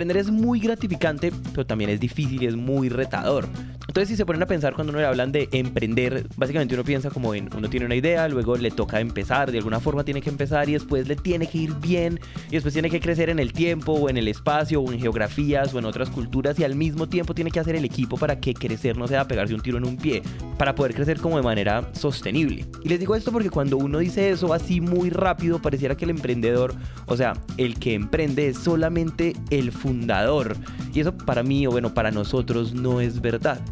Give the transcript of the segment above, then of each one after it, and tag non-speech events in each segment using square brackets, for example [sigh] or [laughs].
Emprender es muy gratificante, pero también es difícil y es muy retador. Entonces, si se ponen a pensar cuando uno le hablan de emprender, básicamente uno piensa como en uno tiene una idea, luego le toca empezar, de alguna forma tiene que empezar y después le tiene que ir bien y después tiene que crecer en el tiempo o en el espacio o en geografías o en otras culturas y al mismo tiempo tiene que hacer el equipo para que crecer no sea pegarse un tiro en un pie, para poder crecer como de manera sostenible. Y les digo esto porque cuando uno dice eso así muy rápido, pareciera que el emprendedor, o sea, el que emprende es solamente el fundador. Y eso para mí, o bueno, para nosotros no es verdad.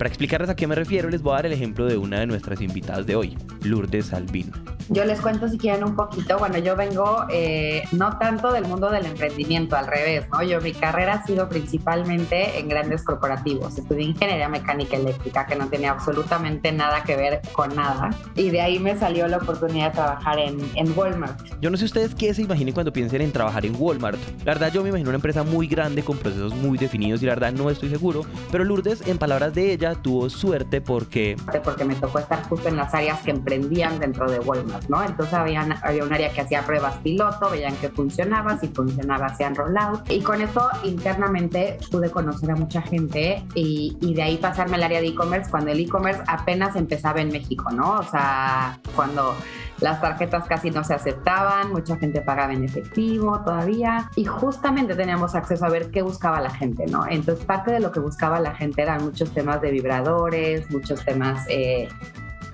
Para explicarles a qué me refiero, les voy a dar el ejemplo de una de nuestras invitadas de hoy, Lourdes Salvin. Yo les cuento si quieren un poquito. Bueno, yo vengo eh, no tanto del mundo del emprendimiento, al revés, ¿no? Yo mi carrera ha sido principalmente en grandes corporativos. Estudié ingeniería mecánica eléctrica, que no tenía absolutamente nada que ver con nada. Y de ahí me salió la oportunidad de trabajar en, en Walmart. Yo no sé ustedes qué se imaginen cuando piensen en trabajar en Walmart. La verdad, yo me imagino una empresa muy grande con procesos muy definidos y la verdad no estoy seguro. Pero Lourdes, en palabras de ella, tuvo suerte porque... Porque me tocó estar justo en las áreas que emprendían dentro de Walmart. Entonces había, había un área que hacía pruebas piloto, veían que funcionaba, si funcionaba hacían rollout. Y con eso internamente pude conocer a mucha gente y, y de ahí pasarme al área de e-commerce cuando el e-commerce apenas empezaba en México, ¿no? O sea, cuando las tarjetas casi no se aceptaban, mucha gente pagaba en efectivo todavía y justamente teníamos acceso a ver qué buscaba la gente, ¿no? Entonces parte de lo que buscaba la gente eran muchos temas de vibradores, muchos temas eh,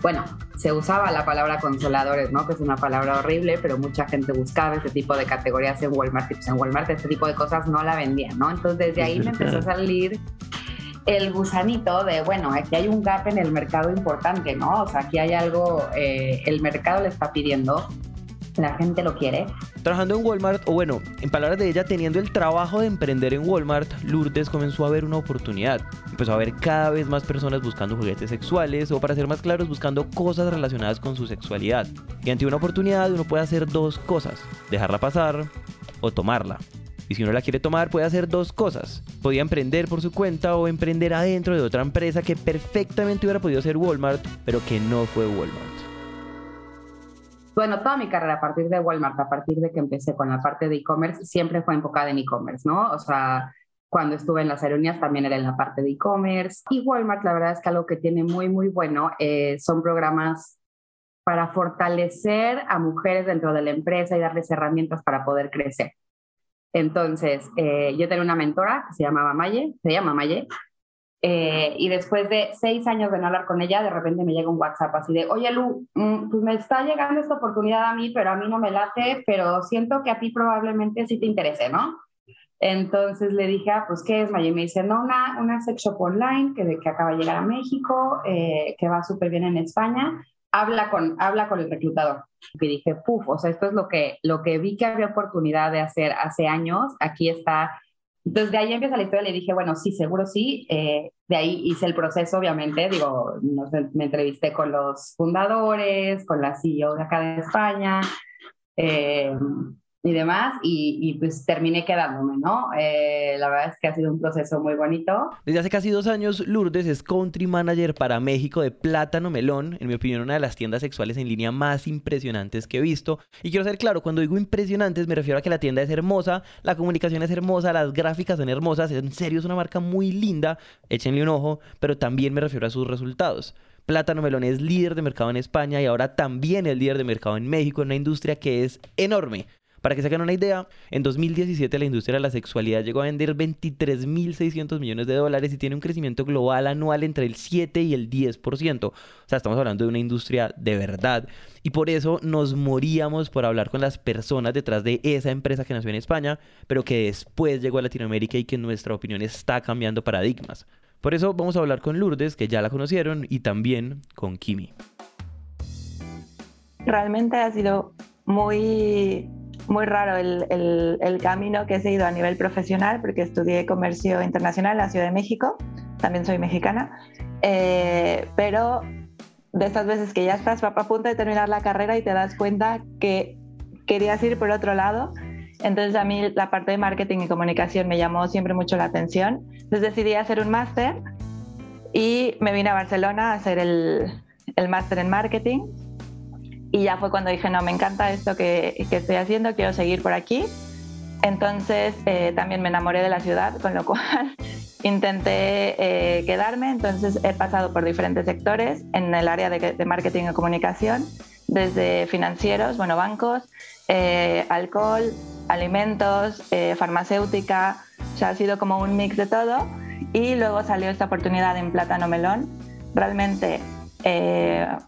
bueno, se usaba la palabra consoladores, ¿no? Que es una palabra horrible, pero mucha gente buscaba ese tipo de categorías en Walmart. Y pues en Walmart este tipo de cosas no la vendían, ¿no? Entonces desde ahí me empezó a salir el gusanito de, bueno, aquí hay un gap en el mercado importante, ¿no? O sea, aquí hay algo, eh, el mercado le está pidiendo la gente lo quiere. Trabajando en Walmart, o bueno, en palabras de ella, teniendo el trabajo de emprender en Walmart, Lourdes comenzó a ver una oportunidad. Empezó a ver cada vez más personas buscando juguetes sexuales o para ser más claros, buscando cosas relacionadas con su sexualidad. Y ante una oportunidad uno puede hacer dos cosas, dejarla pasar o tomarla. Y si uno la quiere tomar, puede hacer dos cosas. Podía emprender por su cuenta o emprender adentro de otra empresa que perfectamente hubiera podido ser Walmart, pero que no fue Walmart bueno, toda mi carrera a partir de Walmart, a partir de que empecé con la parte de e-commerce, siempre fue enfocada en e-commerce, ¿no? O sea, cuando estuve en las aerolíneas también era en la parte de e-commerce. Y Walmart, la verdad es que algo que tiene muy, muy bueno eh, son programas para fortalecer a mujeres dentro de la empresa y darles herramientas para poder crecer. Entonces, eh, yo tenía una mentora que se llamaba Maye, se llama Maye, eh, y después de seis años de no hablar con ella, de repente me llega un WhatsApp así de, oye Lu, mm, pues me está llegando esta oportunidad a mí, pero a mí no me late, pero siento que a ti probablemente sí te interese, ¿no? Entonces le dije, ah, pues ¿qué es, Maya? Y me dice, no, una, una sex shop online que, que acaba de llegar a México, eh, que va súper bien en España, habla con, habla con el reclutador. Y dije, puf, o sea, esto es lo que, lo que vi que había oportunidad de hacer hace años, aquí está entonces de ahí empieza la historia, le dije, bueno, sí, seguro sí. Eh, de ahí hice el proceso, obviamente, digo, me entrevisté con los fundadores, con la CEO de acá de España. Eh, y demás, y, pues terminé quedándome, ¿no? Eh, la verdad es que ha sido un proceso muy bonito. Desde hace casi dos años, Lourdes es country manager para México de Plátano Melón, en mi opinión, una de las tiendas sexuales en línea más impresionantes que he visto. Y quiero ser claro, cuando digo impresionantes, me refiero a que la tienda es hermosa, la comunicación es hermosa, las gráficas son hermosas, en serio es una marca muy linda, échenle un ojo, pero también me refiero a sus resultados. Plátano Melón es líder de mercado en España y ahora también es líder de mercado en México, en una industria que es enorme. Para que se hagan una idea, en 2017 la industria de la sexualidad llegó a vender 23.600 millones de dólares y tiene un crecimiento global anual entre el 7 y el 10%. O sea, estamos hablando de una industria de verdad. Y por eso nos moríamos por hablar con las personas detrás de esa empresa que nació en España, pero que después llegó a Latinoamérica y que en nuestra opinión está cambiando paradigmas. Por eso vamos a hablar con Lourdes, que ya la conocieron, y también con Kimi. Realmente ha sido muy muy raro el, el, camino que he seguido a nivel profesional, porque estudié comercio internacional en la Ciudad de México, también soy mexicana, eh, pero de estas veces que ya estás a punto de terminar la carrera y te das cuenta que querías ir por otro lado. Entonces a mí la parte de marketing y comunicación me llamó siempre mucho la atención. Entonces decidí hacer un máster y me vine a Barcelona a hacer el, el máster en marketing y ya fue cuando dije, no, me encanta esto que, que estoy haciendo, quiero seguir por aquí. Entonces eh, también me enamoré de la ciudad, con lo [laughs] cual intenté eh, quedarme. Entonces he pasado por diferentes sectores en el área de, marketing y comunicación, desde financieros, bueno, bancos, eh, alcohol, alimentos, farmacéutica. O sea, ha sido como un mix de todo. Y luego salió esta oportunidad en Plátano Melón. Realmente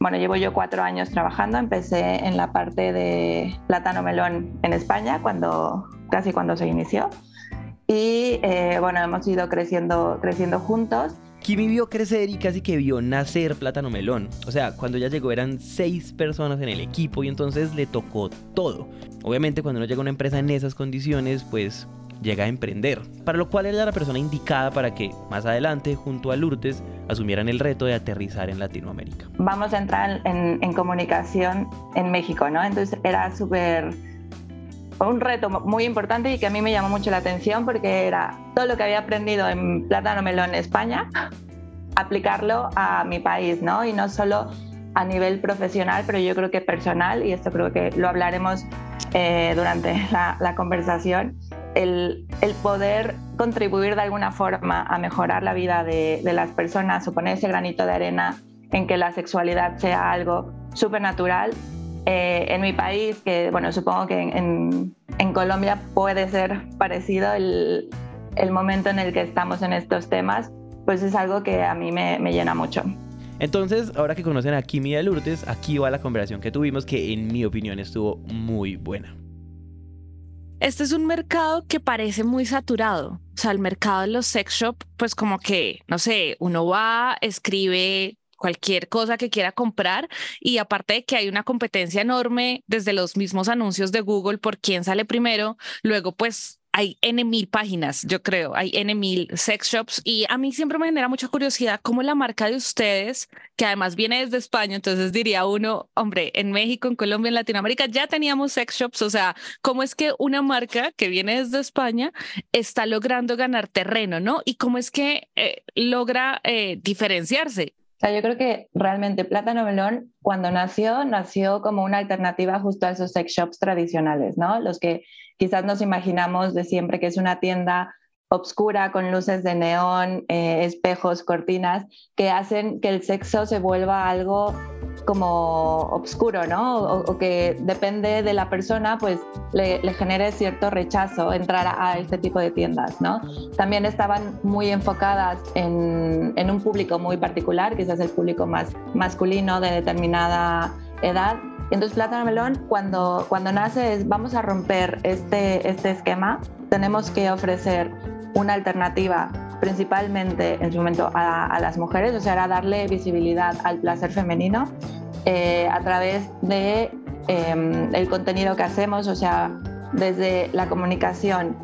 bueno, llevo yo cuatro años trabajando. Empecé en la parte de plátano melón en España cuando casi cuando se inició. Y eh, bueno, hemos ido creciendo, creciendo juntos. Kimi vio crecer y casi que vio nacer Plátano Melón. O sea, cuando ella llegó eran seis personas en el equipo y entonces le tocó todo. Obviamente cuando uno llega a una empresa en esas condiciones, pues llega a emprender. Para lo cual era la persona indicada para que más adelante, junto a Lourdes, asumieran el reto de aterrizar en Latinoamérica. Vamos a entrar en, comunicación en México, ¿no? Entonces era súper un reto muy importante y que a mí me llamó mucho la atención porque era todo lo que había aprendido en Plátano Melón España, [laughs] aplicarlo a mi país, ¿no? Y no solo a nivel profesional, pero yo creo que personal, y esto creo que lo hablaremos eh, durante [laughs] la, conversación, el, poder contribuir de alguna forma a mejorar la vida de, las personas o poner ese granito de arena en que la sexualidad sea algo súper natural eh, en mi país, que bueno, supongo que en, Colombia puede ser parecido el, momento en el que estamos en estos temas, pues es algo que a mí me, me llena mucho. Entonces, ahora que conocen a Kimi de Lourdes, aquí va la conversación que tuvimos, que en mi opinión estuvo muy buena. Este es un mercado que parece muy saturado. O sea, el mercado de los sex shop, pues como que, no sé, uno va, escribe cualquier cosa que quiera comprar y aparte de que hay una competencia enorme desde los mismos anuncios de Google por quién sale primero, luego pues hay N mil páginas, yo creo, hay N mil sex shops y a mí siempre me genera mucha curiosidad cómo la marca de ustedes, que además viene desde España, entonces diría uno, hombre, en México, en Colombia, en Latinoamérica ya teníamos sex shops, o sea, cómo es que una marca que viene desde España está logrando ganar terreno, ¿no? Y cómo es que eh, logra eh, diferenciarse. O sea, yo creo que realmente Plátano Melón, cuando nació, nació como una alternativa justo a esos sex shops tradicionales, ¿no? Los que quizás nos imaginamos de siempre que es una tienda obscura con luces de neón, eh, espejos, cortinas, que hacen que el sexo se vuelva algo como obscuro, ¿no? O, que depende de la persona, pues le, genere cierto rechazo entrar a, este tipo de tiendas, ¿no? También estaban muy enfocadas en, en un público muy particular, quizás el público más masculino de determinada edad. Entonces Plátano Melón, cuando, cuando nace, es vamos a romper este, este esquema, tenemos que ofrecer una alternativa principalmente en su momento a, las mujeres, o sea, era darle visibilidad al placer femenino eh, a través de em, el contenido que hacemos, o sea, desde la comunicación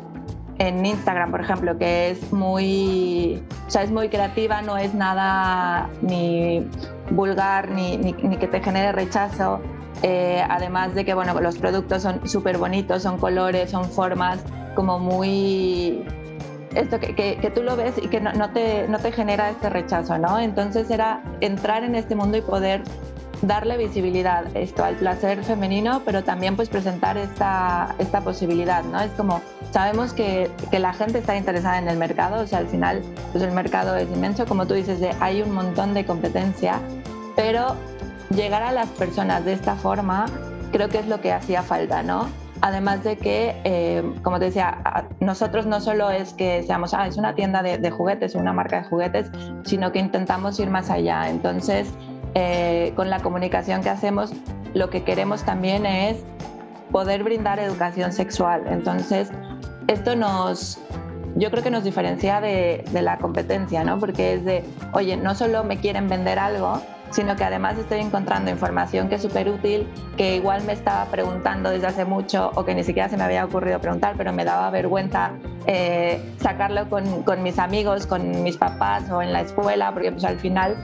en Instagram, por ejemplo, que es muy, o sea, es muy creativa, no es nada ni vulgar ni, ni, que te genere rechazo. Eh, además de que bueno, los productos son súper bonitos, son colores, son formas como muy esto que, que, tú lo ves y que no, te, no te genera este rechazo, ¿no? Entonces era entrar en este mundo y poder darle visibilidad esto al placer femenino, pero también pues presentar esta, esta posibilidad, ¿no? Es como, sabemos que, que, la gente está interesada en el mercado, o sea, al final pues el mercado es inmenso, como tú dices, de, hay un montón de competencia, pero llegar a las personas de esta forma creo que es lo que hacía falta, ¿no? Además de que, eh, como te decía, nosotros no solo es que seamos, ah, es una tienda de, juguetes o una marca de juguetes, sino que intentamos ir más allá. Entonces, eh, con la comunicación que hacemos, lo que queremos también es poder brindar educación sexual. Entonces, esto nos, yo creo que nos diferencia de, de la competencia, ¿no? Porque es de, oye, no solo me quieren vender algo, sino que además estoy encontrando información que es súper útil, que igual me estaba preguntando desde hace mucho o que ni siquiera se me había ocurrido preguntar, pero me daba vergüenza eh, sacarlo con, mis amigos, con mis papás o en la escuela, porque pues al final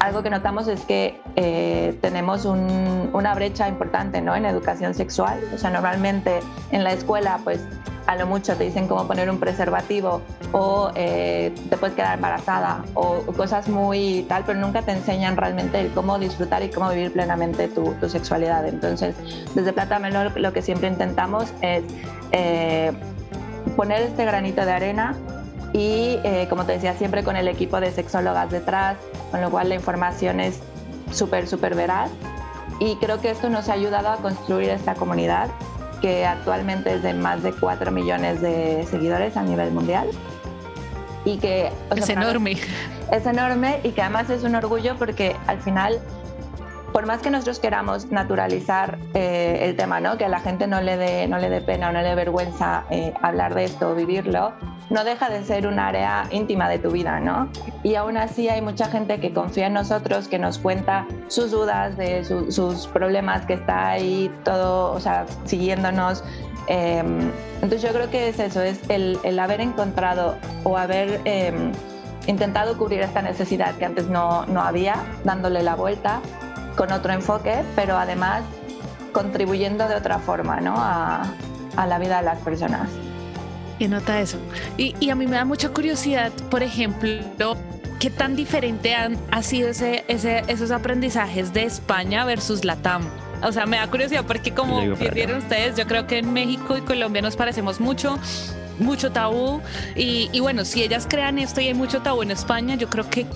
algo que notamos es que eh, tenemos un, una brecha importante ¿no? en educación sexual. O sea, normalmente en la escuela pues a lo mucho te dicen cómo poner un preservativo o eh, te puedes quedar embarazada o, cosas muy tal, pero nunca te enseñan realmente cómo disfrutar y cómo vivir plenamente tu, sexualidad. Entonces, desde Plata Melón lo que siempre intentamos es eh, poner este granito de arena y, eh, como te decía, siempre con el equipo de sexólogas detrás, con lo cual la información es súper, súper veraz. Y creo que esto nos ha ayudado a construir esta comunidad que actualmente es de más de 4 millones de seguidores a nivel mundial. Y que... es enorme. Es enorme y que además es un orgullo porque al final por más que nosotros queramos naturalizar eh, el tema, ¿no? que a la gente no le dé, no le dé pena o no le dé vergüenza eh, hablar de esto o vivirlo, no deja de ser un área íntima de tu vida, ¿no? Y aún así hay mucha gente que confía en nosotros, que nos cuenta sus dudas, de sus problemas, que está ahí todo, o sea, siguiéndonos. Em, entonces yo creo que es eso, es el, el haber encontrado o haber em, intentado cubrir esta necesidad que antes no, no había, dándole la vuelta con otro enfoque, pero además contribuyendo de otra forma ¿no? a, a la vida de las personas. ¿Qué nota eso? Y, y, a mí me da mucha curiosidad, por ejemplo, ¿qué tan diferente han ha sido ese, ese, esos aprendizajes de España versus Latam? O sea, me da curiosidad porque como vieron ustedes, yo creo que en México y Colombia nos parecemos mucho, mucho tabú. Y, y bueno, si ellas crean esto y hay mucho tabú en España, yo creo que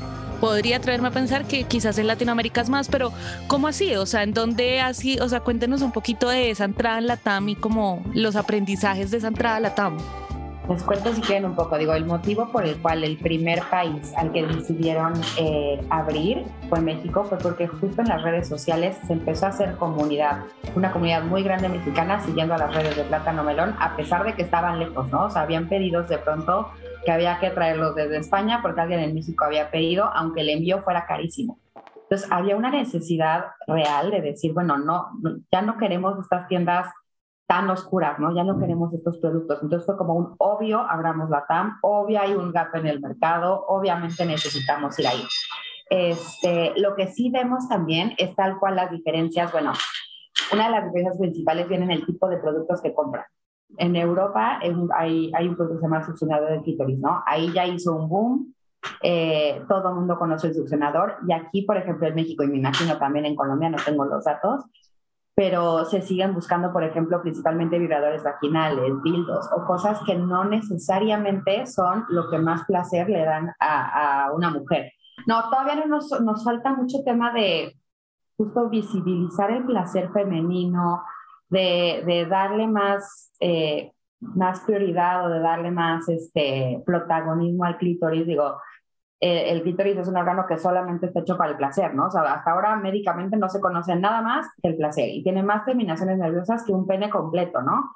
podría traerme a pensar que quizás en Latinoamérica es más, pero ¿cómo así? O sea, ¿en dónde así? O sea, cuéntenos un poquito de esa entrada en la TAM y como los aprendizajes de esa entrada a la TAM. Les cuento si quieren un poco. Digo, el motivo por el cual el primer país al que decidieron eh, abrir fue México fue porque justo en las redes sociales se empezó a hacer comunidad, una comunidad muy grande mexicana siguiendo a las redes de Plátano Melón, a pesar de que estaban lejos, ¿no? O sea, habían pedidos de pronto que había que traerlos desde España porque alguien en México había pedido, aunque el envío fuera carísimo. Entonces había una necesidad real de decir, bueno, no, ya no queremos estas tiendas tan oscuras, ¿no? Ya no queremos estos productos. Entonces fue como un obvio, abramos la TAM, obvio hay un gap en el mercado, obviamente necesitamos ir ahí. Este, lo que sí vemos también es tal cual las diferencias, bueno, una de las diferencias principales viene en el tipo de productos que compran en Europa hay, hay, un producto que se llama succionador de clítoris, ¿no? Ahí ya hizo un boom, eh, todo el mundo conoce el succionador y aquí, por ejemplo, en México y me imagino también en Colombia, no tengo los datos, pero se siguen buscando, por ejemplo, principalmente vibradores vaginales, dildos o cosas que no necesariamente son lo que más placer le dan a, a una mujer. No, todavía no nos, nos falta mucho tema de justo visibilizar el placer femenino, de, darle más, eh, más prioridad o de darle más este, protagonismo al clítoris, digo, eh, el clítoris es un órgano que solamente está hecho para el placer, ¿no? O sea, hasta ahora médicamente no se conoce nada más que el placer y tiene más terminaciones nerviosas que un pene completo, ¿no?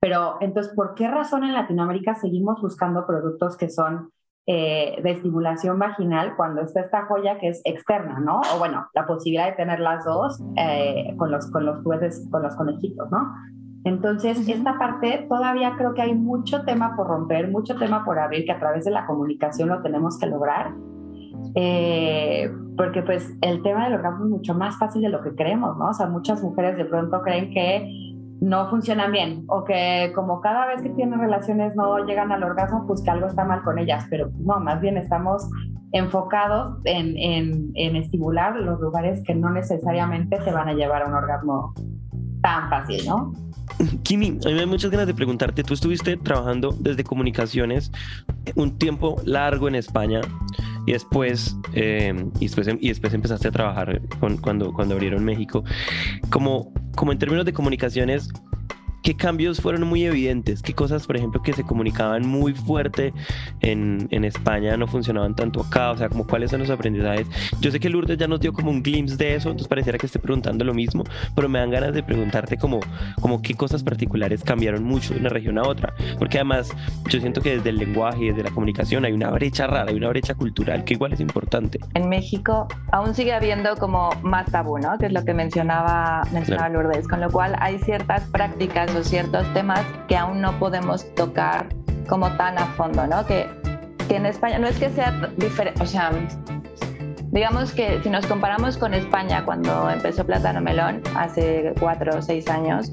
Pero entonces, ¿por qué razón en Latinoamérica seguimos buscando productos que son eh, de estimulación vaginal cuando está esta joya que es externa, ¿no? O bueno, la posibilidad de tener las dos eh, con los con los jueces, con los conejitos, ¿no? Entonces, esta parte todavía creo que hay mucho tema por romper, mucho tema por abrir, que a través de la comunicación lo tenemos que lograr. Eh, porque pues el tema del orgasmo es mucho más fácil de lo que creemos, ¿no? O sea, muchas mujeres de pronto creen que no funcionan bien o que como cada vez que tienen relaciones no llegan al orgasmo, pues que algo está mal con ellas, pero no, más bien estamos enfocados en, en, en estimular los lugares que no necesariamente te van a llevar a un orgasmo tan fácil, ¿no? Kimi, a mí me da muchas ganas de preguntarte, tú estuviste trabajando desde comunicaciones un tiempo largo en España y después, eh, y después, y después empezaste a trabajar cuando, cuando abrieron México. Como, como en términos de comunicaciones, ¿Qué cambios fueron muy evidentes? ¿Qué cosas, por ejemplo, que se comunicaban muy fuerte en, en, España no funcionaban tanto acá? O sea, como cuáles son los aprendizajes. Yo sé que Lourdes ya nos dio como un glimpse de eso, entonces pareciera que esté preguntando lo mismo, pero me dan ganas de preguntarte como, como qué cosas particulares cambiaron mucho de una región a otra. Porque además yo siento que desde el lenguaje y desde la comunicación hay una brecha rara, hay una brecha cultural que igual es importante. En México aún sigue habiendo como más tabú, ¿no? Que es lo que mencionaba, mencionaba Lourdes, con lo cual hay ciertas prácticas o ciertos temas que aún no podemos tocar como tan a fondo, ¿no? Que, que en España no es que sea diferente, o sea, digamos que si nos comparamos con España cuando empezó Plátano Melón hace cuatro o seis años,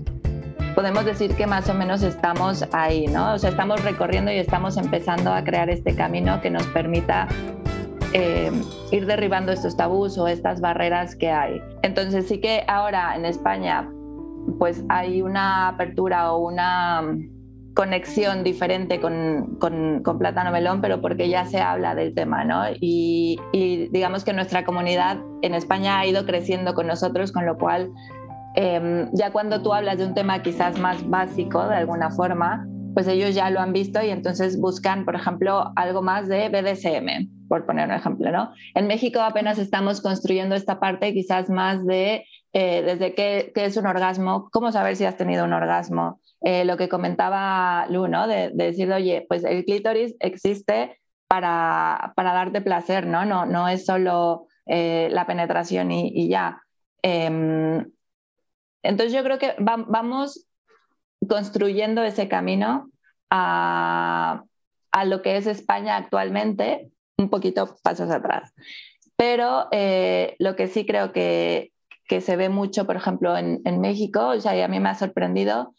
podemos decir que más o menos estamos ahí, ¿no? O sea, estamos recorriendo y estamos empezando a crear este camino que nos permita eh, ir derribando estos tabús o estas barreras que hay. Entonces sí que ahora en España pues hay una apertura o una conexión diferente con, con, Plátano Melón, pero porque ya se habla del tema, ¿no? Y, digamos que nuestra comunidad en España ha ido creciendo con nosotros, con lo cual em, ya cuando tú hablas de un tema quizás más básico de alguna forma, pues ellos ya lo han visto y entonces buscan, por ejemplo, algo más de BDSM, por poner un ejemplo, ¿no? En México apenas estamos construyendo esta parte quizás más de eh, desde qué, es un orgasmo, cómo saber si has tenido un orgasmo, eh, lo que comentaba Lu, ¿no? De, decir, oye, pues el clítoris existe para, para darte placer, ¿no? No, no es solo eh, la penetración y, ya. Em, entonces yo creo que vamos construyendo ese camino a, lo que es España actualmente, un poquito pasos atrás. Pero eh, lo que sí creo que, se ve mucho, por ejemplo, en, México, o sea, y a mí me ha sorprendido,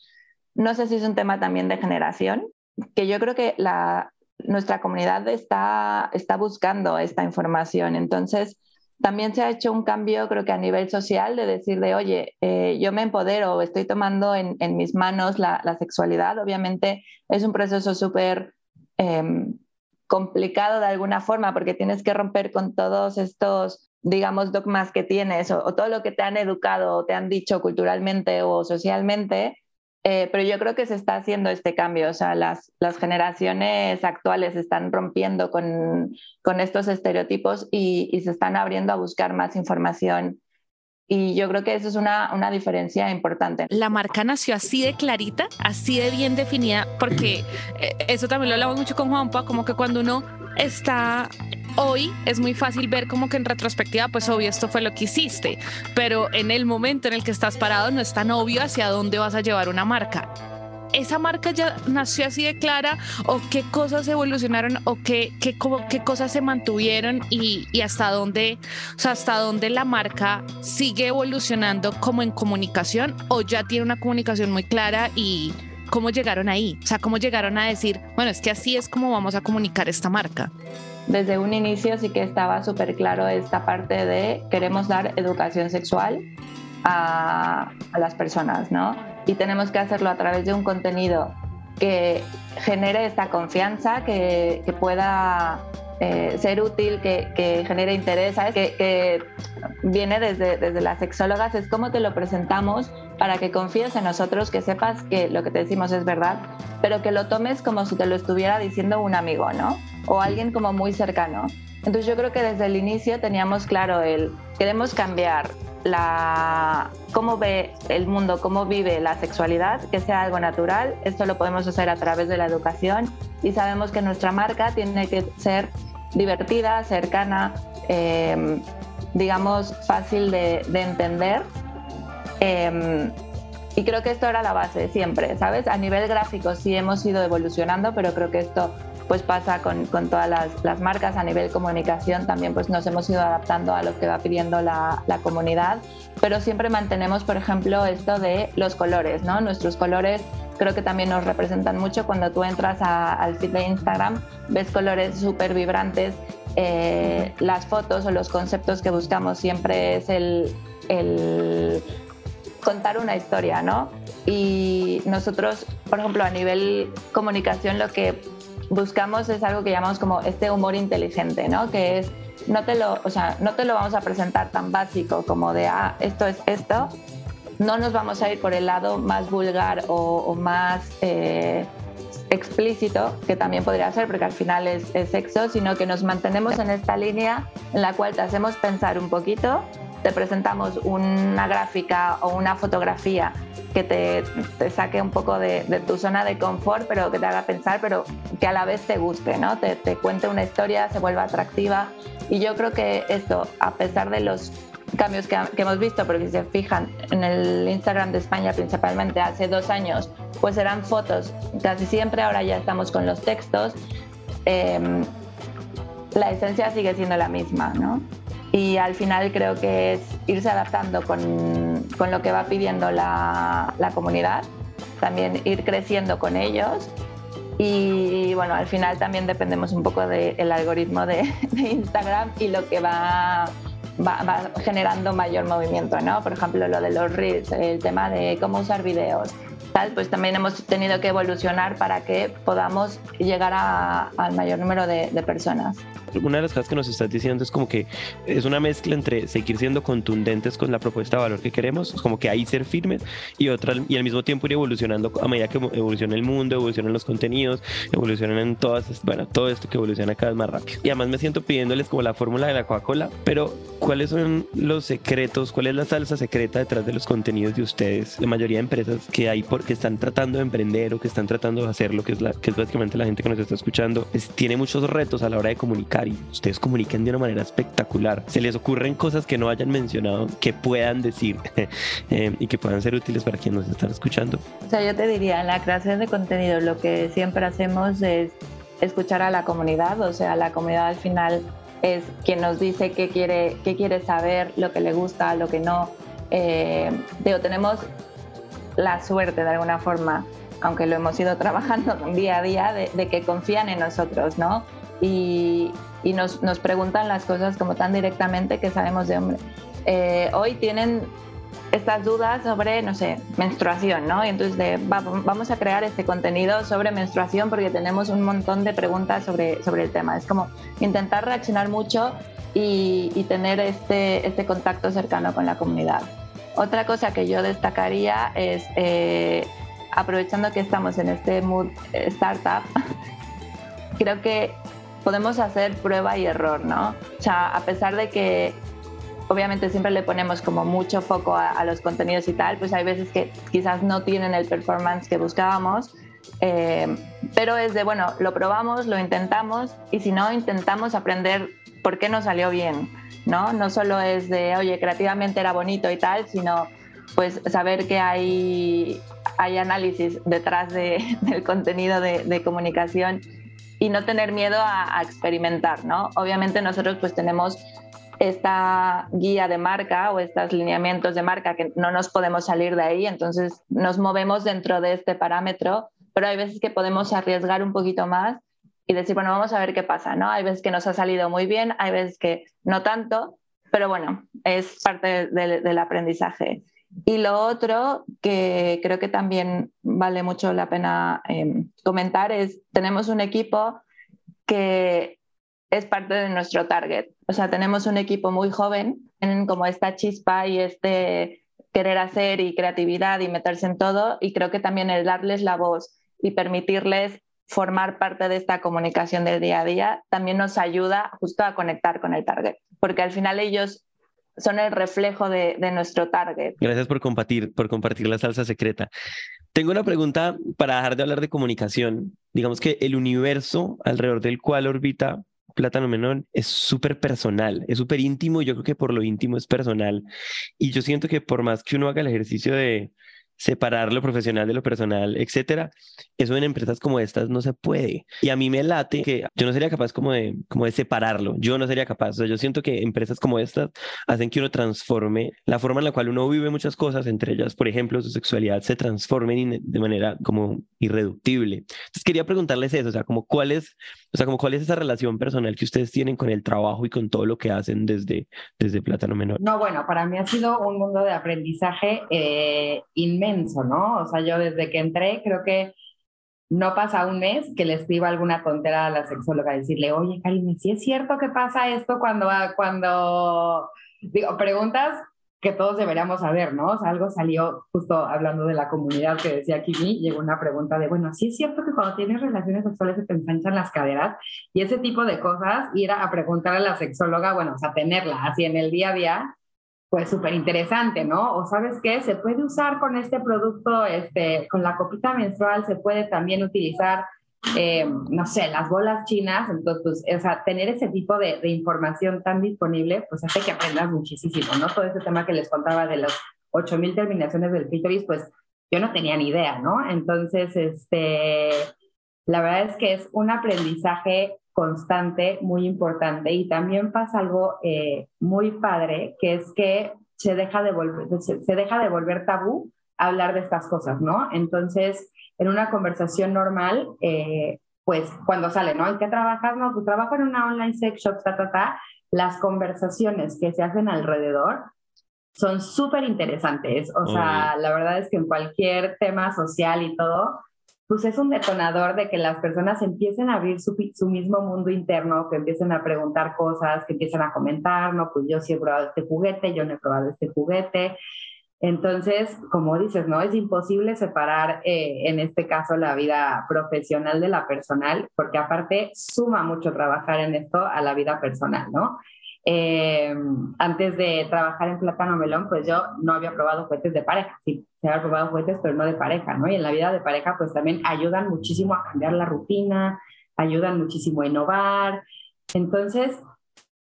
no sé si es un tema también de generación, que yo creo que la, nuestra comunidad está, está buscando esta información. Entonces, también se ha hecho un cambio, creo que a nivel social, de decir de, oye, eh, yo me empodero, estoy tomando en, mis manos la, sexualidad. Obviamente es un proceso súper em, complicado de alguna forma porque tienes que romper con todos estos, digamos, dogmas que tienes o todo lo que te han educado o te han dicho culturalmente o socialmente eh, pero yo creo que se está haciendo este cambio, o sea, las, las generaciones actuales están rompiendo con, con estos estereotipos y, y, se están abriendo a buscar más información. Y yo creo que eso es una, una, diferencia importante. La marca nació así de clarita, así de bien definida, porque eh, eso también lo hablamos mucho con Juanpa, como que cuando uno está hoy es muy fácil ver como que en retrospectiva, pues obvio, esto fue lo que hiciste, pero en el momento en el que estás parado no es tan obvio hacia dónde vas a llevar una marca. ¿Esa marca ya nació así de clara o qué cosas evolucionaron o qué, qué, qué cosas se mantuvieron y, y, hasta dónde, o sea, hasta dónde la marca sigue evolucionando como en comunicación o ya tiene una comunicación muy clara y cómo llegaron ahí? O sea, cómo llegaron a decir, bueno, es que así es como vamos a comunicar esta marca desde un inicio sí que estaba súper claro esta parte de queremos dar educación sexual a, las personas, ¿no? Y tenemos que hacerlo a través de un contenido que genere esta confianza, que, pueda eh, ser útil, que, genere interés, ¿sabes? Que, viene desde, desde las sexólogas, es cómo te lo presentamos para que confíes en nosotros, que sepas que lo que te decimos es verdad, pero que lo tomes como si te lo estuviera diciendo un amigo, ¿no? O alguien como muy cercano. Entonces yo creo que desde el inicio teníamos claro el, queremos cambiar la, cómo ve el mundo, cómo vive la sexualidad, que sea algo natural. Esto lo podemos hacer a través de la educación y sabemos que nuestra marca tiene que ser divertida, cercana, em, digamos, fácil de, entender. Em, y creo que esto era la base siempre, ¿sabes? A nivel gráfico sí hemos ido evolucionando, pero creo que esto pues pasa con, todas las, marcas a nivel comunicación también pues nos hemos ido adaptando a lo que va pidiendo la, la, comunidad. Pero siempre mantenemos por ejemplo esto de los colores no nuestros colores creo que también nos representan mucho. Cuando tú entras al feed de Instagram ves colores súper vibrantes. Eh, las fotos o los conceptos que buscamos siempre es el, el contar una historia, ¿no? Y nosotros, por ejemplo, a nivel comunicación, lo que buscamos es algo que llamamos como este humor inteligente, ¿no? Que es, no te lo, o sea, no te lo vamos a presentar tan básico como de, ah, esto es esto. No nos vamos a ir por el lado más vulgar o, más eh, explícito, que también podría ser, porque al final es, es sexo, sino que nos mantenemos en esta línea en la cual te hacemos pensar un poquito te presentamos una gráfica o una fotografía que te, saque un poco de, tu zona de confort, pero que te haga pensar, pero que a la vez te guste, ¿no? Te, te cuente una historia, se vuelva atractiva. Y yo creo que esto, a pesar de los cambios que, hemos visto, porque si se fijan en el Instagram de España principalmente hace dos años, pues eran fotos casi siempre, ahora ya estamos con los textos, em, la esencia sigue siendo la misma, ¿no? Y al final creo que es irse adaptando con, con lo que va pidiendo la, la, comunidad también ir creciendo con ellos y bueno, al final también dependemos un poco del algoritmo [laughs] de, Instagram y lo que va, va, va, generando mayor movimiento, ¿no? Por ejemplo, lo de los reels, el tema de cómo usar videos, pues también hemos tenido que evolucionar para que podamos llegar al mayor número de, personas. Una de las cosas que nos estás diciendo es como que es una mezcla entre seguir siendo contundentes con la propuesta de valor que queremos, como que ahí ser firmes y otra y al mismo tiempo ir evolucionando a medida que evoluciona el mundo, evolucionan los contenidos, evolucionan todas, bueno, todo esto que evoluciona cada vez más rápido. Y además me siento pidiéndoles como la fórmula de la Coca-Cola, pero ¿cuáles son los secretos? ¿Cuál es la salsa secreta detrás de los contenidos de ustedes? La mayoría de empresas que hay que están tratando de emprender o que están tratando de hacer lo que es, la, que es básicamente la gente que nos está escuchando, tiene muchos retos a la hora de comunicar y ustedes comunican de una manera espectacular. Se les ocurren cosas que no hayan mencionado, que puedan decir [laughs] eh, y que puedan ser útiles para quienes nos están escuchando. O sea, yo te diría, en la creación de contenido lo que siempre hacemos es escuchar a la comunidad, o sea, la comunidad al final es quien nos dice qué quiere, qué quiere saber, lo que le gusta, lo que no. Eh, digo, tenemos la suerte de alguna forma, aunque lo hemos ido [laughs] trabajando día a día, de, que confían en nosotros, ¿no? Y, nos, nos, preguntan las cosas como tan directamente que sabemos de hombre. Eh, hoy tienen estas dudas sobre, no sé, menstruación, ¿no? Y entonces vamos a crear este contenido sobre menstruación porque tenemos un montón de preguntas sobre, sobre el tema. Es como intentar reaccionar mucho y, y tener este, este contacto cercano con la comunidad. Otra cosa que yo destacaría es, eh, aprovechando que estamos en este mood eh, startup, [laughs] creo que podemos hacer prueba y error, ¿no? O sea, a pesar de que obviamente siempre le ponemos como mucho foco a, los contenidos y tal, pues hay veces que quizás no tienen el performance que buscábamos, eh, pero es de, bueno, lo probamos, lo intentamos y si no, intentamos aprender por qué no salió bien. ¿No? No solo es de, oye, creativamente era bonito y tal, sino pues saber que hay, hay análisis detrás [laughs] del contenido de, comunicación y no tener miedo a, experimentar, ¿no? Obviamente nosotros pues tenemos esta guía de marca o estos lineamientos de marca que no nos podemos salir de ahí, entonces nos movemos dentro de este parámetro, pero hay veces que podemos arriesgar un poquito más y decir, bueno, vamos a ver qué pasa, ¿no? Hay veces que nos ha salido muy bien, hay veces que no tanto, pero bueno, es parte del aprendizaje. Y lo otro que creo que también vale mucho la pena em, comentar es, tenemos un equipo que es parte de nuestro target. O sea, tenemos un equipo muy joven, tienen como esta chispa y este querer hacer y creatividad y meterse en todo. Y creo que también el darles la voz y permitirles formar parte de esta comunicación del día a día también nos ayuda justo a conectar con el target, porque al final ellos son el reflejo de, nuestro target. Gracias por compartir, por compartir la salsa secreta. Tengo una pregunta para dejar de hablar de comunicación. Digamos que el universo alrededor del cual orbita Plátano Menor es súper personal, es súper íntimo. Yo creo que por lo íntimo es personal. Y yo siento que por más que uno haga el ejercicio de, separar lo profesional de lo personal, etcétera. Eso en empresas como estas no se puede. Y a mí me late que yo no sería capaz como de, como de separarlo. Yo no sería capaz. O sea, yo siento que empresas como estas hacen que uno transforme la forma en la cual uno vive muchas cosas, entre ellas, por ejemplo, su sexualidad, se transformen de manera como irreductible. Entonces quería preguntarles eso, o sea, como cuál es, o sea, como cuál es esa relación personal que ustedes tienen con el trabajo y con todo lo que hacen desde, desde Plátano Menor. No, bueno, para mí ha sido un mundo de aprendizaje eh, inmenso ¿no? O sea, yo desde que entré creo que no pasa un mes que le escriba alguna tontera a la sexóloga, decirle, oye, Karime, si es cierto que pasa esto cuando, cuando, digo, preguntas que todos deberíamos saber, ¿no? O sea, algo salió justo hablando de la comunidad que decía Kimi, llegó una pregunta de, bueno, sí es cierto que cuando tienes relaciones sexuales se te ensanchan las caderas y ese tipo de cosas, ir a, preguntar a la sexóloga, bueno, o sea, tenerla así en el día a día, pues súper interesante, ¿no? O sabes qué, se puede usar con este producto, este, con la copita menstrual, se puede también utilizar, eh, no sé, las bolas chinas, entonces, pues, o sea, tener ese tipo de, de, información tan disponible, pues hace que aprendas muchísimo, ¿no? Todo ese tema que les contaba de las 8000 terminaciones del clítoris, pues yo no tenía ni idea, ¿no? Entonces, este, la verdad es que es un aprendizaje constante, muy importante. Y también pasa algo eh, muy padre, que es que se deja de volver, se, deja de volver tabú hablar de estas cosas, ¿no? Entonces, en una conversación normal, eh, pues cuando sale, ¿no? ¿En qué trabajas? No, pues trabajo en una online sex shop, ta, ta, ta. Las conversaciones que se hacen alrededor son súper interesantes. O sea, la verdad es que en cualquier tema social y todo, pues es un detonador de que las personas empiecen a abrir su, su, mismo mundo interno, que empiecen a preguntar cosas, que empiecen a comentar, no, pues yo sí he probado este juguete, yo no he probado este juguete. Entonces, como dices, ¿no? Es imposible separar eh, en este caso la vida profesional de la personal, porque aparte suma mucho trabajar en esto a la vida personal, ¿no? Eh, antes de trabajar en Plátano Melón, pues yo no había probado juguetes de pareja, sí, se había probado juguetes, pero no de pareja, ¿no? Y en la vida de pareja, pues también ayudan muchísimo a cambiar la rutina, ayudan muchísimo a innovar. Entonces,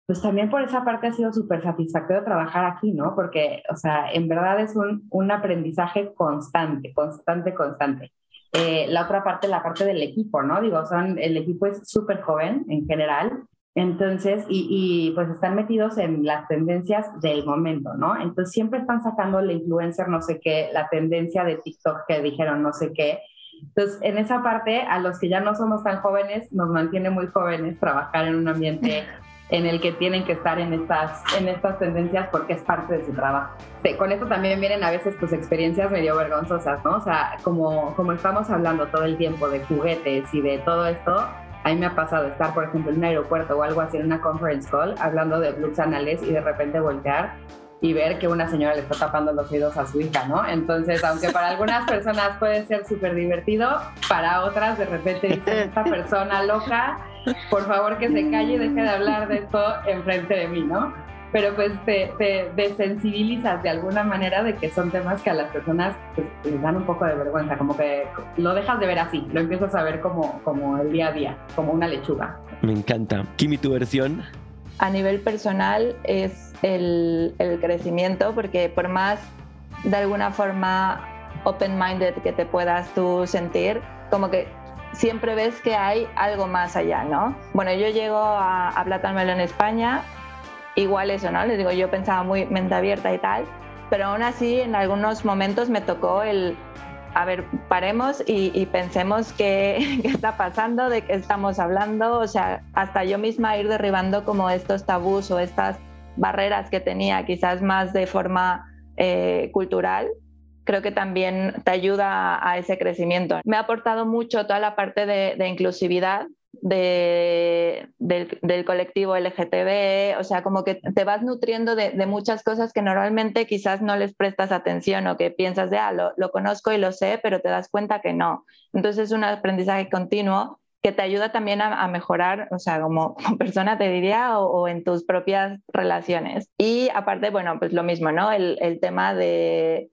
pues también por esa parte ha sido súper satisfactorio trabajar aquí, ¿no? Porque, o sea, en verdad es un, un aprendizaje constante, constante, constante. Eh, la otra parte, la parte del equipo, ¿no? Digo, son, el equipo es súper joven en general entonces, y, pues están metidos en las tendencias del momento, ¿no? Entonces siempre están sacando el influencer no sé qué, la tendencia de TikTok que dijeron no sé qué. Entonces, en esa parte, a los que ya no somos tan jóvenes, nos mantiene muy jóvenes trabajar en un ambiente [laughs] en el que tienen que estar en estas, en estas tendencias porque es parte de su trabajo. con esto también vienen a veces pues experiencias medio vergonzosas, ¿no? O sea, como, como estamos hablando todo el tiempo de juguetes y de todo esto, a mí me ha pasado estar, por ejemplo, en un aeropuerto o algo así, en una conference call, hablando de blues anales y de repente voltear y ver que una señora le está tapando los oídos a su hija, ¿no? Entonces, aunque para algunas personas puede ser súper divertido, para otras de repente dicen, esta persona loca, por favor que se calle y deje de hablar de esto enfrente de mí, ¿no? pero pues te, te, desensibilizas de alguna manera de que son temas que a las personas pues, les dan un poco de vergüenza, como que lo dejas de ver así, lo empiezas a ver como, como el día a día, como una lechuga. Me encanta. Kimi, tu versión. A nivel personal es el, el crecimiento, porque por más de alguna forma open-minded que te puedas tú sentir, como que siempre ves que hay algo más allá, ¿no? Bueno, yo llego a, a Plátano en España igual eso, ¿no? Les digo, yo pensaba muy mente abierta y tal, pero aún así en algunos momentos me tocó el, a ver, paremos y, pensemos qué, [laughs] qué, está pasando, de qué estamos hablando, o sea, hasta yo misma ir derribando como estos tabús o estas barreras que tenía quizás más de forma eh, cultural, creo que también te ayuda a, ese crecimiento. Me ha aportado mucho toda la parte de, de inclusividad, de, del, colectivo LGTB, o sea, como que te vas nutriendo de, muchas cosas que normalmente quizás no les prestas atención o que piensas de, ah, lo, conozco y lo sé, pero te das cuenta que no. Entonces es un aprendizaje continuo que te ayuda también a, mejorar, o sea, como, [laughs] persona te diría, o, en tus propias relaciones. Y aparte, bueno, pues lo mismo, ¿no? el tema de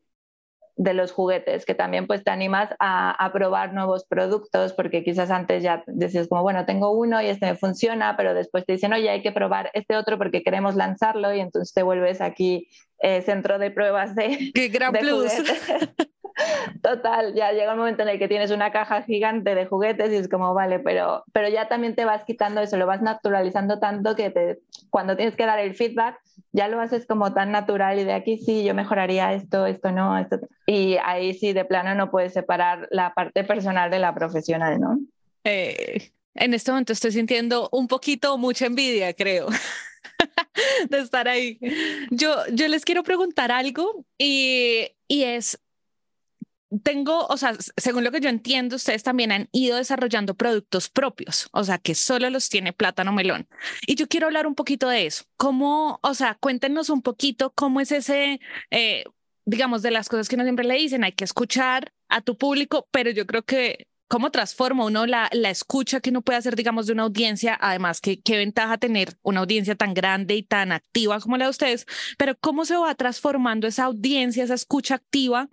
de los juguetes, que también pues te animas a, probar nuevos productos, porque quizás antes ya decías como, bueno, tengo uno y este me funciona, pero después te dicen, oye, hay que probar este otro porque queremos lanzarlo y entonces te vuelves aquí eh, centro de pruebas de... ¡Qué gran plus! [laughs] Total, ya llega un momento en el que tienes una caja gigante de juguetes y es como, vale, pero, pero ya también te vas quitando eso, lo vas naturalizando tanto que te, cuando tienes que dar el feedback, ya lo haces como tan natural y de aquí sí, yo mejoraría esto, esto no, esto. Y ahí sí, de plano no puedes separar la parte personal de la profesional, ¿no? Eh, en este momento estoy sintiendo un poquito mucha envidia, creo. [laughs] de estar ahí. Yo, yo les quiero preguntar algo y, y es, tengo, o sea, según lo que yo entiendo, ustedes también han ido desarrollando productos propios, o sea, que solo los tiene Plátano Melón. Y yo quiero hablar un poquito de eso. ¿Cómo, o sea, cuéntenos un poquito cómo es ese, eh, digamos, de las cosas que no siempre le dicen, hay que escuchar a tu público, pero yo creo que cómo transforma uno la, la escucha que uno puede hacer, digamos, de una audiencia, además, que, qué ventaja tener una audiencia tan grande y tan activa como la de ustedes, pero cómo se va transformando esa audiencia, esa escucha activa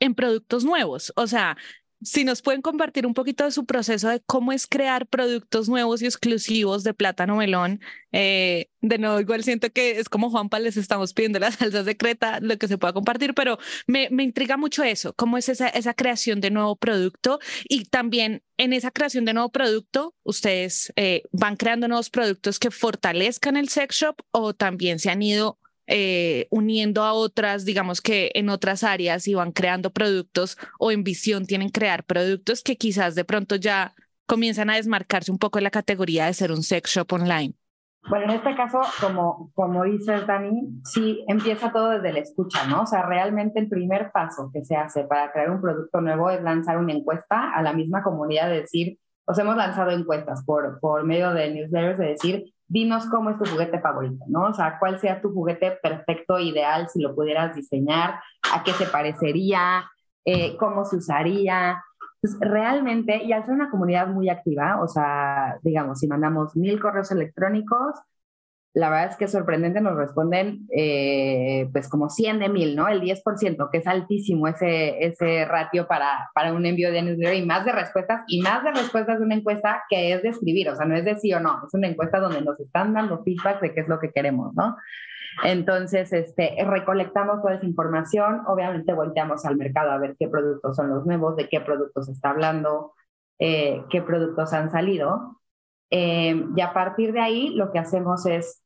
en productos nuevos. O sea, si nos pueden compartir un poquito de su proceso de cómo es crear productos nuevos y exclusivos de plátano melón. Eh, de nuevo, igual siento que es como Juanpa les estamos pidiendo la [laughs] salsa secreta, lo que se pueda compartir, pero me, me intriga mucho eso, cómo es esa, esa creación de nuevo producto y también en esa creación de nuevo producto, ustedes eh, van creando nuevos productos que fortalezcan el sex shop o también se han ido eh, uniendo a otras, digamos que en otras áreas y van creando productos o en visión tienen crear productos que quizás de pronto ya comienzan a desmarcarse un poco en la categoría de ser un sex shop online? Bueno, en este caso, como, como dices, Dani, sí empieza todo desde la escucha, ¿no? O sea, realmente el primer paso que se hace para crear un producto nuevo es lanzar una encuesta a la misma comunidad, de decir, os hemos lanzado encuestas por, por medio de newsletters, de decir, dinos cómo es tu juguete favorito, ¿no? O sea, cuál sea tu juguete perfecto, ideal, si lo pudieras diseñar, a qué se parecería, eh, cómo se usaría. Pues realmente, y al ser una comunidad muy activa, o sea, digamos, si mandamos mil correos electrónicos, la verdad es que sorprendente nos responden eh, pues como 100 de mil, ¿no? El 10%, que es altísimo ese, ese ratio para, para un envío de newsletter y más de respuestas y más de respuestas de una encuesta que es de escribir, o sea, no es de sí o no, es una encuesta donde nos están dando feedback de qué es lo que queremos, ¿no? Entonces, este, recolectamos toda esa información, obviamente volteamos al mercado a ver qué productos son los nuevos, de qué productos está hablando, eh, qué productos han salido eh, y a partir de ahí lo que hacemos es,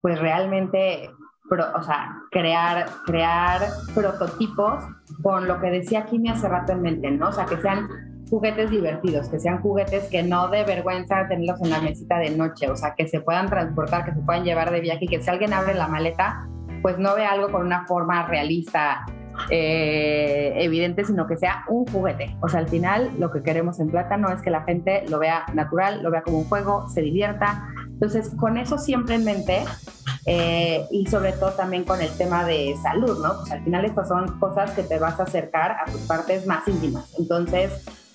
pues realmente, o sea, crear, crear prototipos con lo que decía Kimi hace rato en mente, ¿no? O sea, que sean juguetes divertidos, que sean juguetes que no de vergüenza tenerlos en la mesita de noche, o sea, que se puedan transportar, que se puedan llevar de viaje y que si alguien abre la maleta, pues no ve algo con una forma realista eh, evidente, sino que sea un juguete. O sea, al final lo que queremos en Plátano es que la gente lo vea natural, lo vea como un juego, se divierta. Entonces, con eso siempre en mente eh, y sobre todo también con el tema de salud, ¿no? Pues al final estas son cosas que te vas a acercar a tus partes más íntimas. Entonces,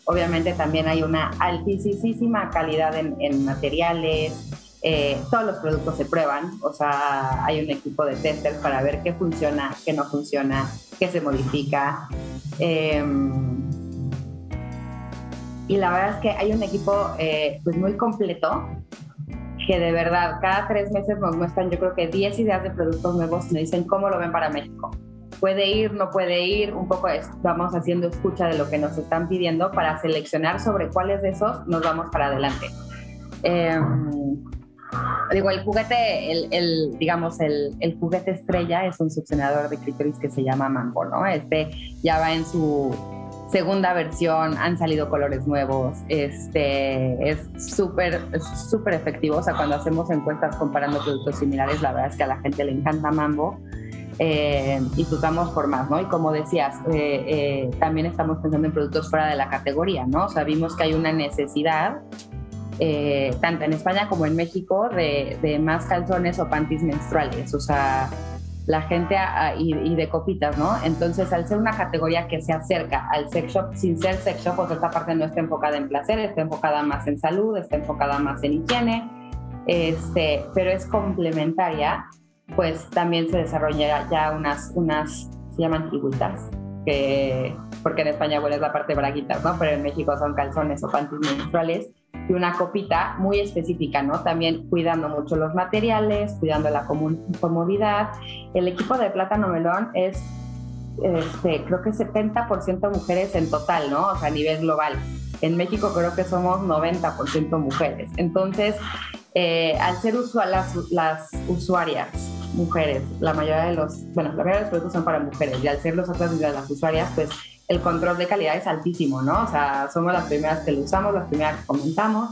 obviamente también hay una altísima calidad en, materiales, eh, todos los productos se prueban, o sea, hay un equipo de testers para ver qué funciona, qué no funciona, qué se modifica. Em, y la verdad es que hay un equipo eh, pues muy completo que de verdad cada tres meses nos muestran yo creo que 10 ideas de productos nuevos y nos dicen cómo lo ven para México. Puede ir, no puede ir, un poco vamos haciendo escucha de lo que nos están pidiendo para seleccionar sobre cuáles de esos nos vamos para adelante. Eh, Digo, el juguete, el, digamos, el, el, juguete estrella es un succionador de clítoris que se llama Mambo, ¿no? Este ya va en su segunda versión, han salido colores nuevos, este es súper, súper efectivo. O sea, cuando hacemos encuestas comparando productos similares, la verdad es que a la gente le encanta Mambo. Eh, y buscamos por más, ¿no? Y como decías, eh, eh, también estamos pensando en productos fuera de la categoría, ¿no? Sabemos que hay una necesidad eh, tanto en España como en México, de, más calzones o panties menstruales, o sea, la gente y, de copitas, ¿no? Entonces, al ser una categoría que se acerca al sex shop, sin ser sex shop, pues esta parte no está enfocada en placer, está enfocada más en salud, está enfocada más en higiene, este, pero es complementaria, pues también se desarrolla ya unas, unas se llaman figuritas, que, porque en España, bueno, es la parte de braguitas, ¿no? Pero en México son calzones o panties menstruales, y una copita muy específica, ¿no? También cuidando mucho los materiales, cuidando la comodidad. El equipo de Plátano Melón es, este, creo que 70% mujeres en total, ¿no? O sea, a nivel global. En México creo que somos 90% mujeres. Entonces, eh, al ser usuarias mujeres, la mayoría de los, bueno, la mayoría de los productos son para mujeres, y al ser los las usuarias, pues el control de calidad es altísimo, ¿no? O sea, somos las primeras que lo usamos, las primeras que comentamos.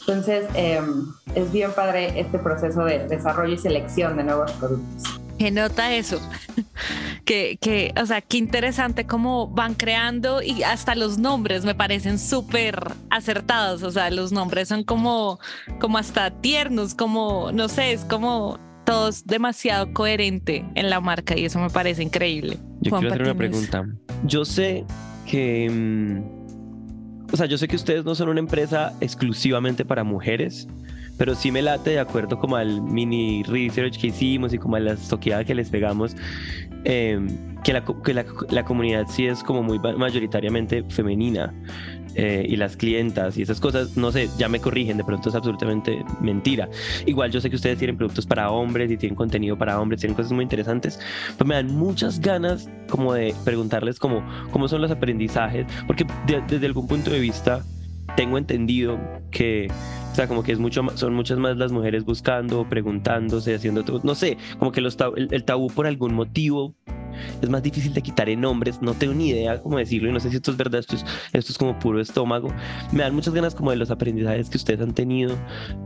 Entonces, em, es bien padre este proceso de desarrollo y selección de nuevos productos. ¿Qué nota eso? [laughs] que, que, o sea, qué interesante cómo van creando y hasta los nombres me parecen súper acertados. O sea, los nombres son como, como hasta tiernos, como, no sé, es como todos demasiado coherente en la marca y eso me parece increíble. Yo quiero hacer una pregunta. Yo sé que, mm, o sea, yo sé que ustedes no son una empresa exclusivamente para mujeres, pero sí me late de acuerdo como al mini research que hicimos y como a la toqueada que les pegamos, eh, que, la, que la, la, comunidad sí es como muy mayoritariamente femenina. Eh, y las clientas y esas cosas, no sé, ya me corrigen, de pronto es absolutamente mentira. Igual yo sé que ustedes tienen productos para hombres y tienen contenido para hombres, tienen cosas muy interesantes, pero me dan muchas ganas como de preguntarles cómo, cómo son los aprendizajes, porque desde algún punto de vista tengo entendido que O sea, como que es mucho más- son muchas más las mujeres buscando, preguntándose, haciendo. No sé, como que los tab- el, el tabú por algún motivo es más difícil de quitar en hombres. No tengo ni idea cómo decirlo y no sé si esto es verdad, esto es, esto es como puro estómago. Me dan muchas ganas como de los aprendizajes que ustedes han tenido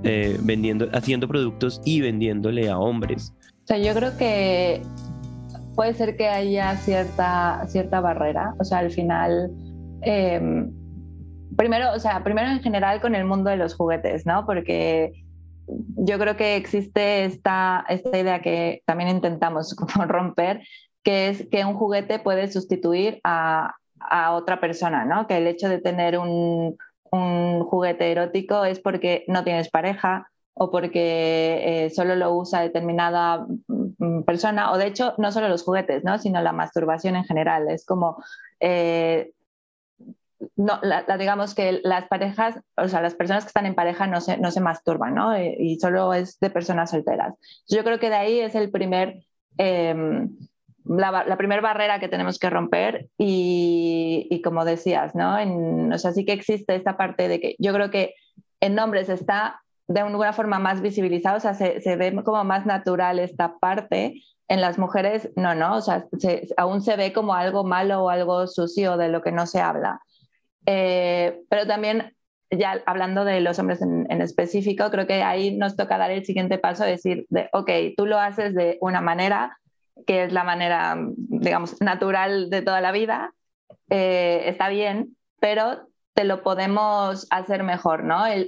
eh, vendiendo, haciendo productos y vendiéndole a hombres. O sea, yo creo que puede ser que haya cierta, cierta barrera. O sea, al final, eh, primero, o sea, primero en general con el mundo de los juguetes, ¿no? Porque yo creo que existe esta, esta idea que también intentamos [laughs] como romper, que es que un juguete puede sustituir a, a otra persona, ¿no? Que el hecho de tener un, un juguete erótico es porque no tienes pareja o porque eh, solo lo usa determinada mm, persona, o de hecho no solo los juguetes, ¿no? sino la masturbación en general. Es como, eh, no, la, la, digamos que las parejas, o sea, las personas que están en pareja no se, no se masturban, ¿no? Y, y solo es de personas solteras. Yo creo que de ahí es el primer... Eh, la, la primera barrera que tenemos que romper y, y como decías, ¿no? En, o sea, sí que existe esta parte de que yo creo que en hombres está de alguna forma más visibilizado, o sea, se, se, ve como más natural esta parte. En las mujeres, no, no, o sea, se, aún se ve como algo malo o algo sucio de lo que no se habla. Eh, pero también, ya hablando de los hombres en, en, específico, creo que ahí nos toca dar el siguiente paso, decir, de, ok, tú lo haces de una manera, que es la manera, digamos, natural de toda la vida, eh, está bien, pero te lo podemos hacer mejor, ¿no? El,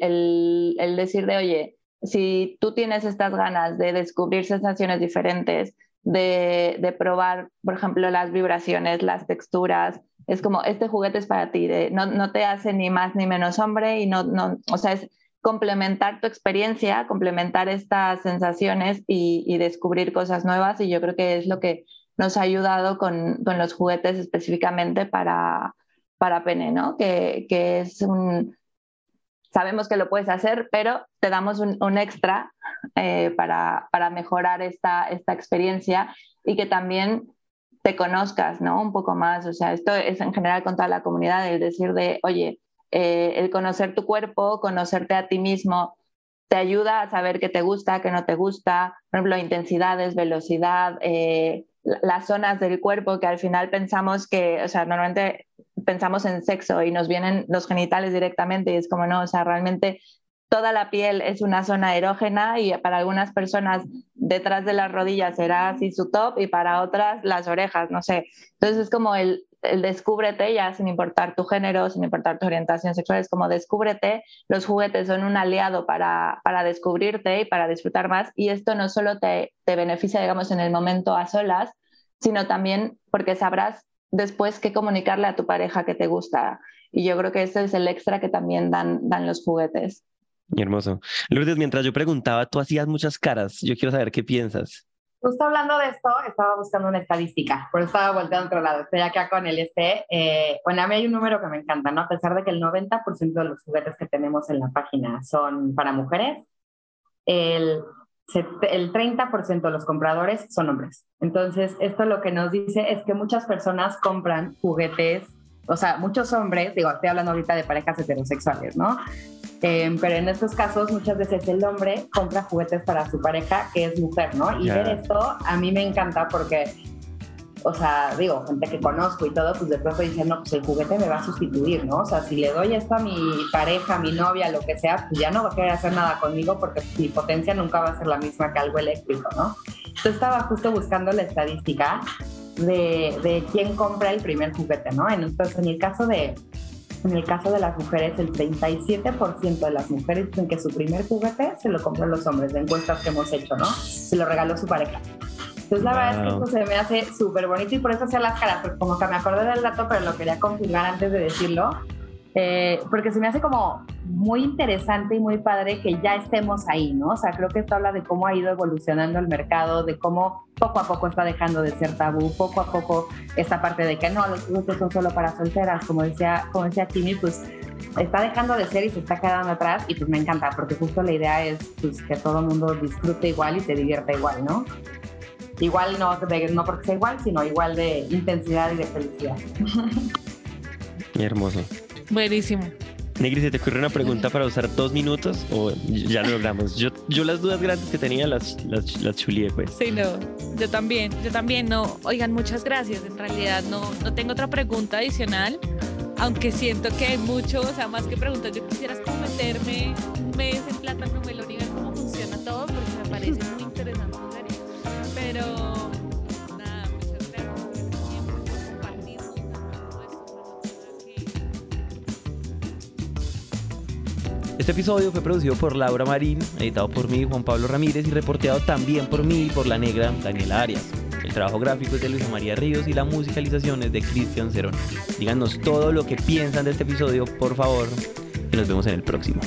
el, decir de, oye, si tú tienes estas ganas de descubrir sensaciones diferentes, de, de, probar, por ejemplo, las vibraciones, las texturas, es como, este juguete es para ti, no, no, te hace ni más ni menos hombre y no, no, o sea, es complementar tu experiencia, complementar estas sensaciones y, descubrir cosas nuevas y yo creo que es lo que nos ha ayudado con, los juguetes específicamente para, para pene, ¿no? Que, que, es un... Sabemos que lo puedes hacer, pero te damos un, un extra eh, para, para, mejorar esta, esta experiencia y que también te conozcas, ¿no? Un poco más. O sea, esto es en general con toda la comunidad, el decir de, oye, eh, el conocer tu cuerpo, conocerte a ti mismo, te ayuda a saber qué te gusta, qué no te gusta, por ejemplo, intensidades, velocidad, eh, las zonas del cuerpo que al final pensamos que, o sea, normalmente pensamos en sexo y nos vienen los genitales directamente y es como no, o sea, realmente toda la piel es una zona erógena y para algunas personas detrás de las rodillas será así su top y para otras las orejas, no sé. Entonces es como el, el descúbrete ya sin importar tu género, sin importar tu orientación sexual, es como descúbrete, los juguetes son un aliado para, para descubrirte y para disfrutar más y esto no solo te, te beneficia, digamos, en el momento a solas, sino también porque sabrás después qué comunicarle a tu pareja que te gusta. Y yo creo que ese es el extra que también dan, dan los juguetes. Hermoso. Lourdes, mientras yo preguntaba, tú hacías muchas caras. Yo quiero saber qué piensas. Justo hablando de esto, estaba buscando una estadística, por eso estaba volteando a otro lado. Estoy acá con el este. Eh, bueno, a mí hay un número que me encanta, ¿no? A pesar de que el 90% de los juguetes que tenemos en la página son para mujeres, el, el 30% de los compradores son hombres. Entonces, esto lo que nos dice es que muchas personas compran juguetes, o sea, muchos hombres, digo, estoy hablando ahorita de parejas heterosexuales, ¿no? Eh, pero en estos casos muchas veces el hombre compra juguetes para su pareja que es mujer, ¿no? Y yeah. ver esto a mí me encanta porque, o sea, digo, gente que conozco y todo, pues de pronto dicen, no, pues el juguete me va a sustituir, ¿no? O sea, si le doy esto a mi pareja, a mi novia, lo que sea, pues ya no va a querer hacer nada conmigo porque mi potencia nunca va a ser la misma que algo eléctrico, ¿no? Yo estaba justo buscando la estadística de, de quién compra el primer juguete, ¿no? Entonces, en el caso de en el caso de las mujeres, el 37% de las mujeres dicen que su primer juguete se lo compran los hombres, de encuestas que hemos hecho, ¿no? Se lo regaló su pareja. Entonces, la wow. verdad es que esto se me hace súper bonito y por eso hacía las caras, porque como que me acordé del dato, pero lo quería confirmar antes de decirlo. Eh, porque se me hace como muy interesante y muy padre que ya estemos ahí, ¿no? O sea, creo que esto habla de cómo ha ido evolucionando el mercado, de cómo poco a poco está dejando de ser tabú, poco a poco esta parte de que no, los productos son solo para solteras, como decía, como decía Kimi, pues está dejando de ser y se está quedando atrás y pues me encanta, porque justo la idea es pues, que todo el mundo disfrute igual y se divierta igual, ¿no? Igual no, de, no porque sea igual, sino igual de intensidad y de felicidad. Hermoso. Buenísimo. Negri, ¿se te ocurre una pregunta para usar dos minutos o ya lo logramos? Yo, yo las dudas grandes que tenía las, las, las chulié, pues. Sí, no, yo también, yo también no. Oigan, muchas gracias. En realidad no, no tengo otra pregunta adicional, aunque siento que hay mucho, o sea, más que preguntas, yo quisiera como meterme un mes en plátano melón y ver cómo funciona todo, porque me parece muy interesante. Pero Este episodio fue producido por Laura Marín, editado por mí, Juan Pablo Ramírez, y reporteado también por mí y por la negra Daniela Arias. El trabajo gráfico es de Luisa María Ríos y la musicalización es de Cristian Cerón. Díganos todo lo que piensan de este episodio, por favor, y nos vemos en el próximo.